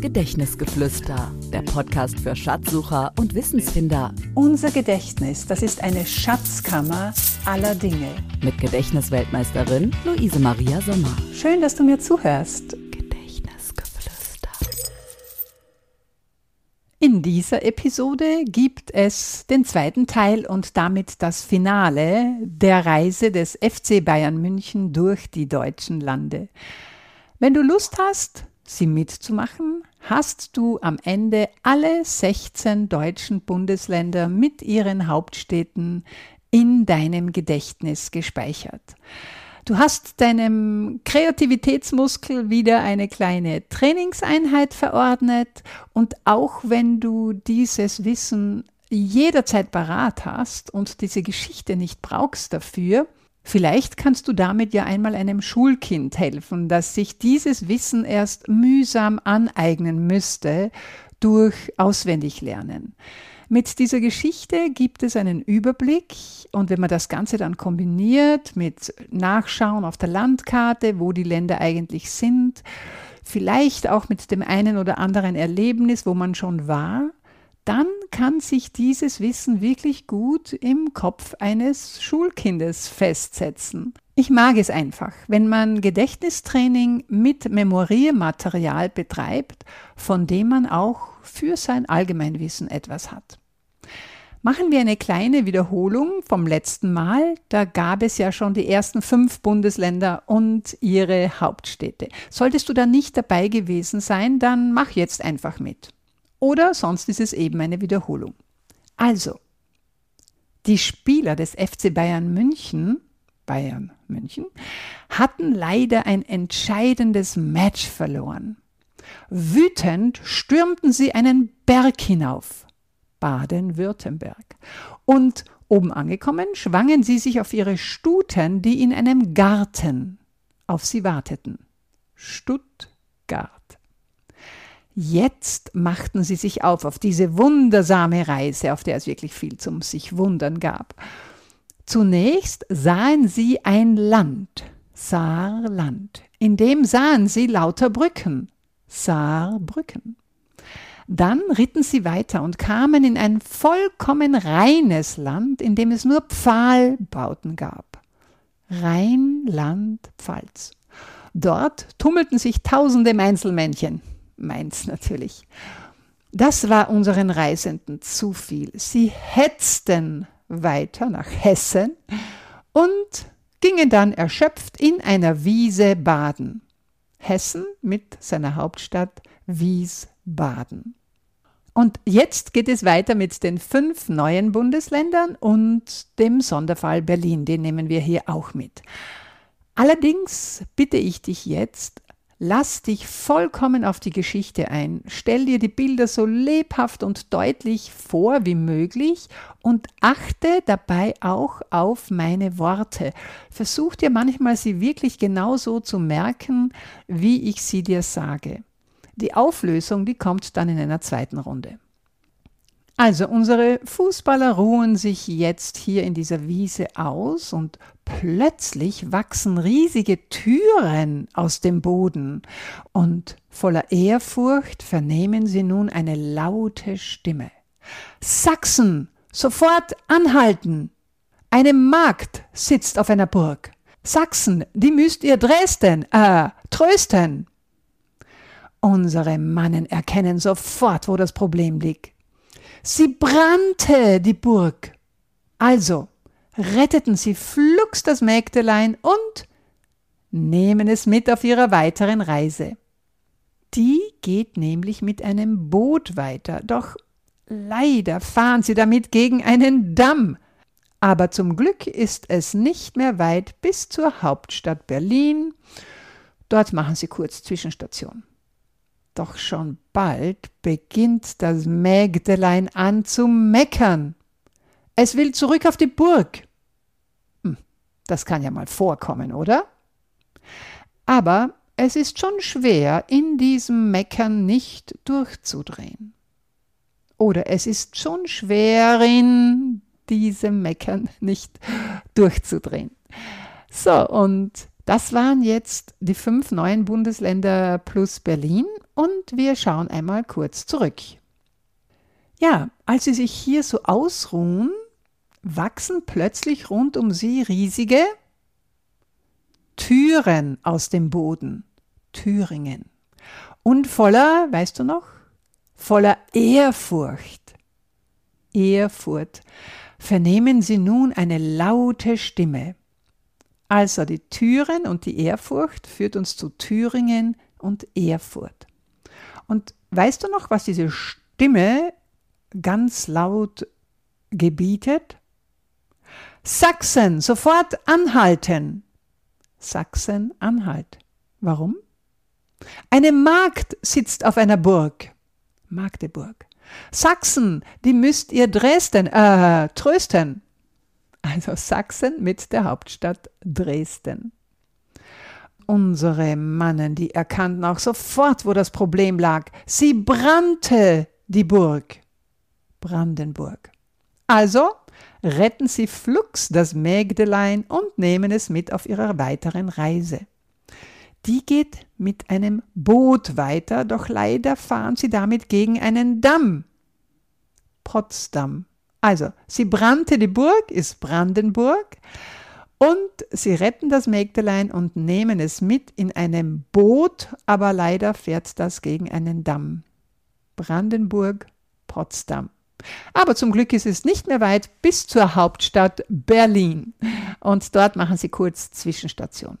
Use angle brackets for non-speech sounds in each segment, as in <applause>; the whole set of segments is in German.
Gedächtnisgeflüster, der Podcast für Schatzsucher und Wissensfinder. Unser Gedächtnis, das ist eine Schatzkammer aller Dinge. Mit Gedächtnisweltmeisterin Luise Maria Sommer. Schön, dass du mir zuhörst. Gedächtnisgeflüster. In dieser Episode gibt es den zweiten Teil und damit das Finale der Reise des FC Bayern München durch die deutschen Lande. Wenn du Lust hast, sie mitzumachen, hast du am Ende alle 16 deutschen Bundesländer mit ihren Hauptstädten in deinem Gedächtnis gespeichert. Du hast deinem Kreativitätsmuskel wieder eine kleine Trainingseinheit verordnet und auch wenn du dieses Wissen jederzeit parat hast und diese Geschichte nicht brauchst dafür, Vielleicht kannst du damit ja einmal einem Schulkind helfen, das sich dieses Wissen erst mühsam aneignen müsste durch Auswendiglernen. Mit dieser Geschichte gibt es einen Überblick und wenn man das Ganze dann kombiniert mit Nachschauen auf der Landkarte, wo die Länder eigentlich sind, vielleicht auch mit dem einen oder anderen Erlebnis, wo man schon war, dann kann sich dieses Wissen wirklich gut im Kopf eines Schulkindes festsetzen. Ich mag es einfach, wenn man Gedächtnistraining mit Memoriermaterial betreibt, von dem man auch für sein Allgemeinwissen etwas hat. Machen wir eine kleine Wiederholung vom letzten Mal. Da gab es ja schon die ersten fünf Bundesländer und ihre Hauptstädte. Solltest du da nicht dabei gewesen sein, dann mach jetzt einfach mit. Oder sonst ist es eben eine Wiederholung. Also, die Spieler des FC Bayern München, Bayern München, hatten leider ein entscheidendes Match verloren. Wütend stürmten sie einen Berg hinauf, Baden-Württemberg, und oben angekommen schwangen sie sich auf ihre Stuten, die in einem Garten auf sie warteten. Stuttgart. Jetzt machten sie sich auf auf diese wundersame Reise, auf der es wirklich viel zum sich wundern gab. Zunächst sahen sie ein Land, Saarland, in dem sahen sie lauter Brücken, Saarbrücken. Dann ritten sie weiter und kamen in ein vollkommen reines Land, in dem es nur Pfahlbauten gab. Rheinland-Pfalz. Dort tummelten sich tausende Meinzelmännchen, Mainz natürlich. Das war unseren Reisenden zu viel. Sie hetzten weiter nach Hessen und gingen dann erschöpft in einer Wiese baden. Hessen mit seiner Hauptstadt Wiesbaden. Und jetzt geht es weiter mit den fünf neuen Bundesländern und dem Sonderfall Berlin, den nehmen wir hier auch mit. Allerdings bitte ich dich jetzt, Lass dich vollkommen auf die Geschichte ein. Stell dir die Bilder so lebhaft und deutlich vor wie möglich und achte dabei auch auf meine Worte. Versuch dir manchmal sie wirklich genauso zu merken, wie ich sie dir sage. Die Auflösung, die kommt dann in einer zweiten Runde. Also unsere Fußballer ruhen sich jetzt hier in dieser Wiese aus und plötzlich wachsen riesige Türen aus dem Boden und voller Ehrfurcht vernehmen sie nun eine laute Stimme. Sachsen, sofort anhalten! Eine Magd sitzt auf einer Burg. Sachsen, die müsst ihr Dresden, äh, trösten. Unsere Mannen erkennen sofort, wo das Problem liegt. Sie brannte, die Burg. Also retteten sie flugs das Mägdelein und nehmen es mit auf ihrer weiteren Reise. Die geht nämlich mit einem Boot weiter, doch leider fahren sie damit gegen einen Damm. Aber zum Glück ist es nicht mehr weit bis zur Hauptstadt Berlin. Dort machen sie kurz Zwischenstation. Doch schon bald beginnt das Mägdelein an zu meckern. Es will zurück auf die Burg. Hm, das kann ja mal vorkommen, oder? Aber es ist schon schwer, in diesem Meckern nicht durchzudrehen. Oder es ist schon schwer, in diesem Meckern nicht durchzudrehen. So, und das waren jetzt die fünf neuen Bundesländer plus Berlin und wir schauen einmal kurz zurück. Ja, als sie sich hier so ausruhen, wachsen plötzlich rund um sie riesige Türen aus dem Boden. Thüringen. Und voller, weißt du noch? Voller Ehrfurcht. Ehrfurcht. Vernehmen sie nun eine laute Stimme. Also die Türen und die Ehrfurcht führt uns zu Thüringen und Erfurt. Und weißt du noch, was diese Stimme ganz laut gebietet? Sachsen, sofort anhalten. Sachsen-Anhalt. Warum? Eine Magd sitzt auf einer Burg. Magdeburg. Sachsen, die müsst ihr Dresden, äh, trösten. Also Sachsen mit der Hauptstadt Dresden. Unsere Mannen, die erkannten auch sofort, wo das Problem lag. Sie brannte die Burg. Brandenburg. Also retten sie flugs das Mägdelein und nehmen es mit auf ihrer weiteren Reise. Die geht mit einem Boot weiter, doch leider fahren sie damit gegen einen Damm. Potsdam. Also, sie brannte die Burg, ist Brandenburg, und sie retten das Mägdelein und nehmen es mit in einem Boot, aber leider fährt das gegen einen Damm. Brandenburg, Potsdam. Aber zum Glück ist es nicht mehr weit bis zur Hauptstadt Berlin. Und dort machen sie kurz Zwischenstation.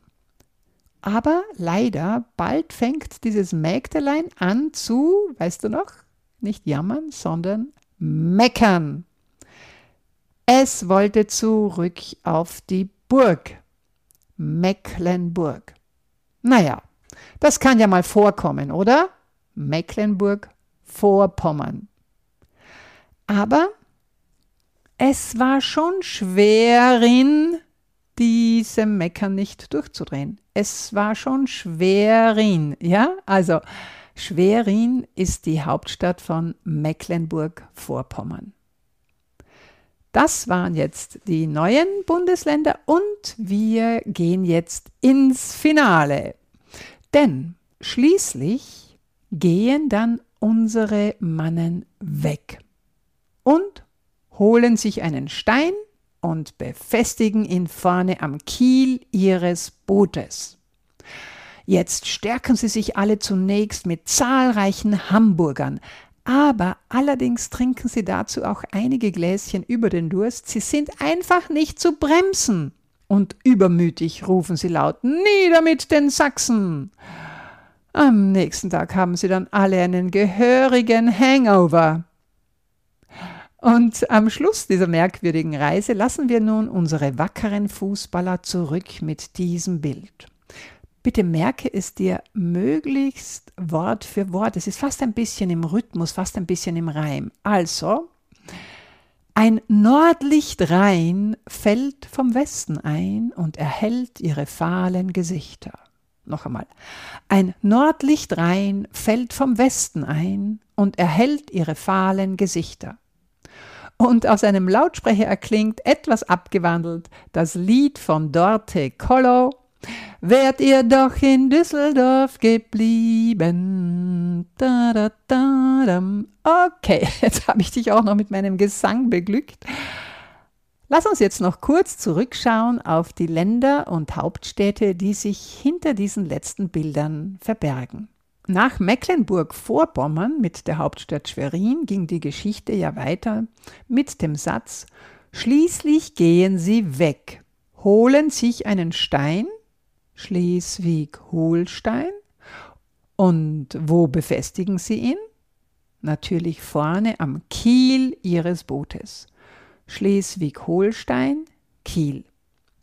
Aber leider, bald fängt dieses Mägdelein an zu, weißt du noch, nicht jammern, sondern meckern. Es wollte zurück auf die Burg. Mecklenburg. Naja, das kann ja mal vorkommen, oder? Mecklenburg, Vorpommern. Aber es war schon schwerin, diesem Meckern nicht durchzudrehen. Es war schon Schwerin, ja? Also Schwerin ist die Hauptstadt von Mecklenburg-Vorpommern. Das waren jetzt die neuen Bundesländer und wir gehen jetzt ins Finale. Denn schließlich gehen dann unsere Mannen weg und holen sich einen Stein und befestigen ihn vorne am Kiel ihres Bootes. Jetzt stärken sie sich alle zunächst mit zahlreichen Hamburgern, aber allerdings trinken sie dazu auch einige Gläschen über den Durst. Sie sind einfach nicht zu bremsen. Und übermütig rufen sie laut Nieder mit den Sachsen. Am nächsten Tag haben sie dann alle einen gehörigen Hangover. Und am Schluss dieser merkwürdigen Reise lassen wir nun unsere wackeren Fußballer zurück mit diesem Bild. Bitte merke es dir möglichst Wort für Wort. Es ist fast ein bisschen im Rhythmus, fast ein bisschen im Reim. Also, ein Nordlichtrein fällt vom Westen ein und erhellt ihre fahlen Gesichter. Noch einmal. Ein Nordlichtrein fällt vom Westen ein und erhellt ihre fahlen Gesichter und aus einem Lautsprecher erklingt, etwas abgewandelt, das Lied von Dorte Kollo. Wärt ihr doch in Düsseldorf geblieben. Da, da, da, okay, <laughs> jetzt habe ich dich auch noch mit meinem Gesang beglückt. Lass uns jetzt noch kurz zurückschauen auf die Länder und Hauptstädte, die sich hinter diesen letzten Bildern verbergen. Nach Mecklenburg-Vorpommern mit der Hauptstadt Schwerin ging die Geschichte ja weiter mit dem Satz Schließlich gehen sie weg, holen sich einen Stein, Schleswig-Holstein, und wo befestigen sie ihn? Natürlich vorne am Kiel ihres Bootes. Schleswig-Holstein, Kiel.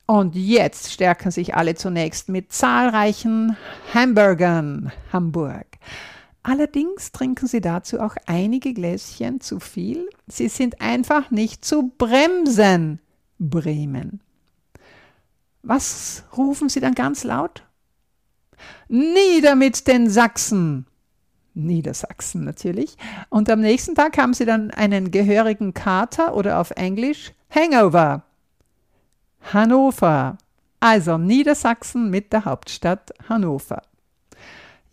Und jetzt stärken sich alle zunächst mit zahlreichen Hamburgern Hamburg. Allerdings trinken sie dazu auch einige Gläschen zu viel. Sie sind einfach nicht zu bremsen, Bremen. Was rufen sie dann ganz laut? Nieder mit den Sachsen! Niedersachsen natürlich. Und am nächsten Tag haben sie dann einen gehörigen Kater oder auf Englisch Hangover. Hannover. Also Niedersachsen mit der Hauptstadt Hannover.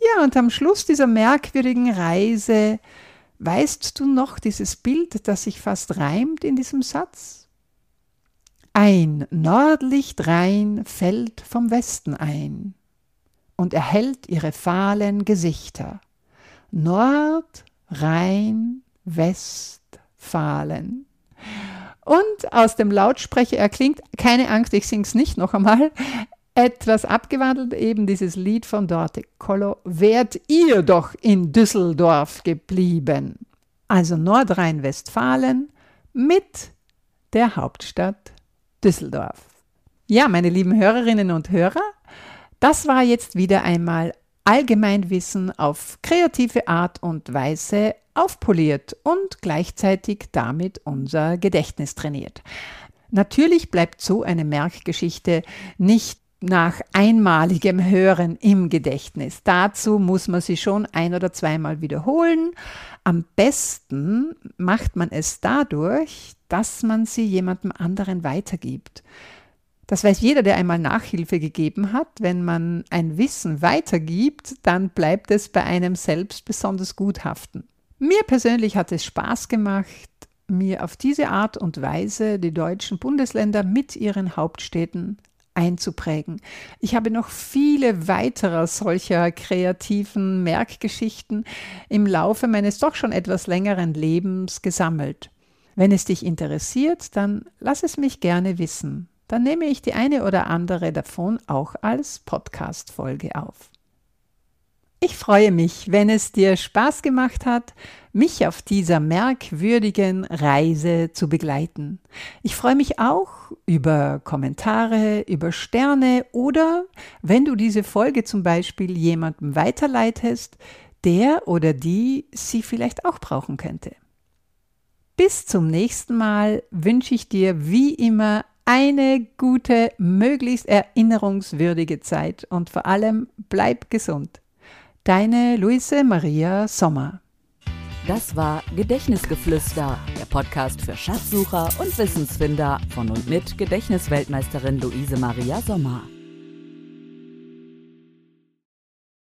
Ja, und am Schluss dieser merkwürdigen Reise, weißt du noch dieses Bild, das sich fast reimt in diesem Satz? Ein Nordlicht rein fällt vom Westen ein und erhellt ihre fahlen Gesichter. Nord, Rhein, West, Fahlen. Und aus dem Lautsprecher erklingt, keine Angst, ich sing's nicht noch einmal, etwas abgewandelt, eben dieses Lied von Dorte Kollo, wärt ihr doch in Düsseldorf geblieben. Also Nordrhein-Westfalen mit der Hauptstadt Düsseldorf. Ja, meine lieben Hörerinnen und Hörer, das war jetzt wieder einmal Allgemeinwissen auf kreative Art und Weise aufpoliert und gleichzeitig damit unser Gedächtnis trainiert. Natürlich bleibt so eine Merkgeschichte nicht nach einmaligem Hören im Gedächtnis. Dazu muss man sie schon ein oder zweimal wiederholen. Am besten macht man es dadurch, dass man sie jemandem anderen weitergibt. Das weiß jeder, der einmal Nachhilfe gegeben hat. Wenn man ein Wissen weitergibt, dann bleibt es bei einem selbst besonders gut haften. Mir persönlich hat es Spaß gemacht, mir auf diese Art und Weise die deutschen Bundesländer mit ihren Hauptstädten einzuprägen. Ich habe noch viele weitere solcher kreativen Merkgeschichten im Laufe meines doch schon etwas längeren Lebens gesammelt. Wenn es dich interessiert, dann lass es mich gerne wissen. Dann nehme ich die eine oder andere davon auch als Podcast-Folge auf. Ich freue mich, wenn es dir Spaß gemacht hat, mich auf dieser merkwürdigen Reise zu begleiten. Ich freue mich auch über Kommentare, über Sterne oder wenn du diese Folge zum Beispiel jemandem weiterleitest, der oder die sie vielleicht auch brauchen könnte. Bis zum nächsten Mal wünsche ich dir wie immer eine gute, möglichst erinnerungswürdige Zeit und vor allem bleib gesund. Deine Luise Maria Sommer. Das war Gedächtnisgeflüster, der Podcast für Schatzsucher und Wissensfinder von und mit Gedächtnisweltmeisterin Luise Maria Sommer.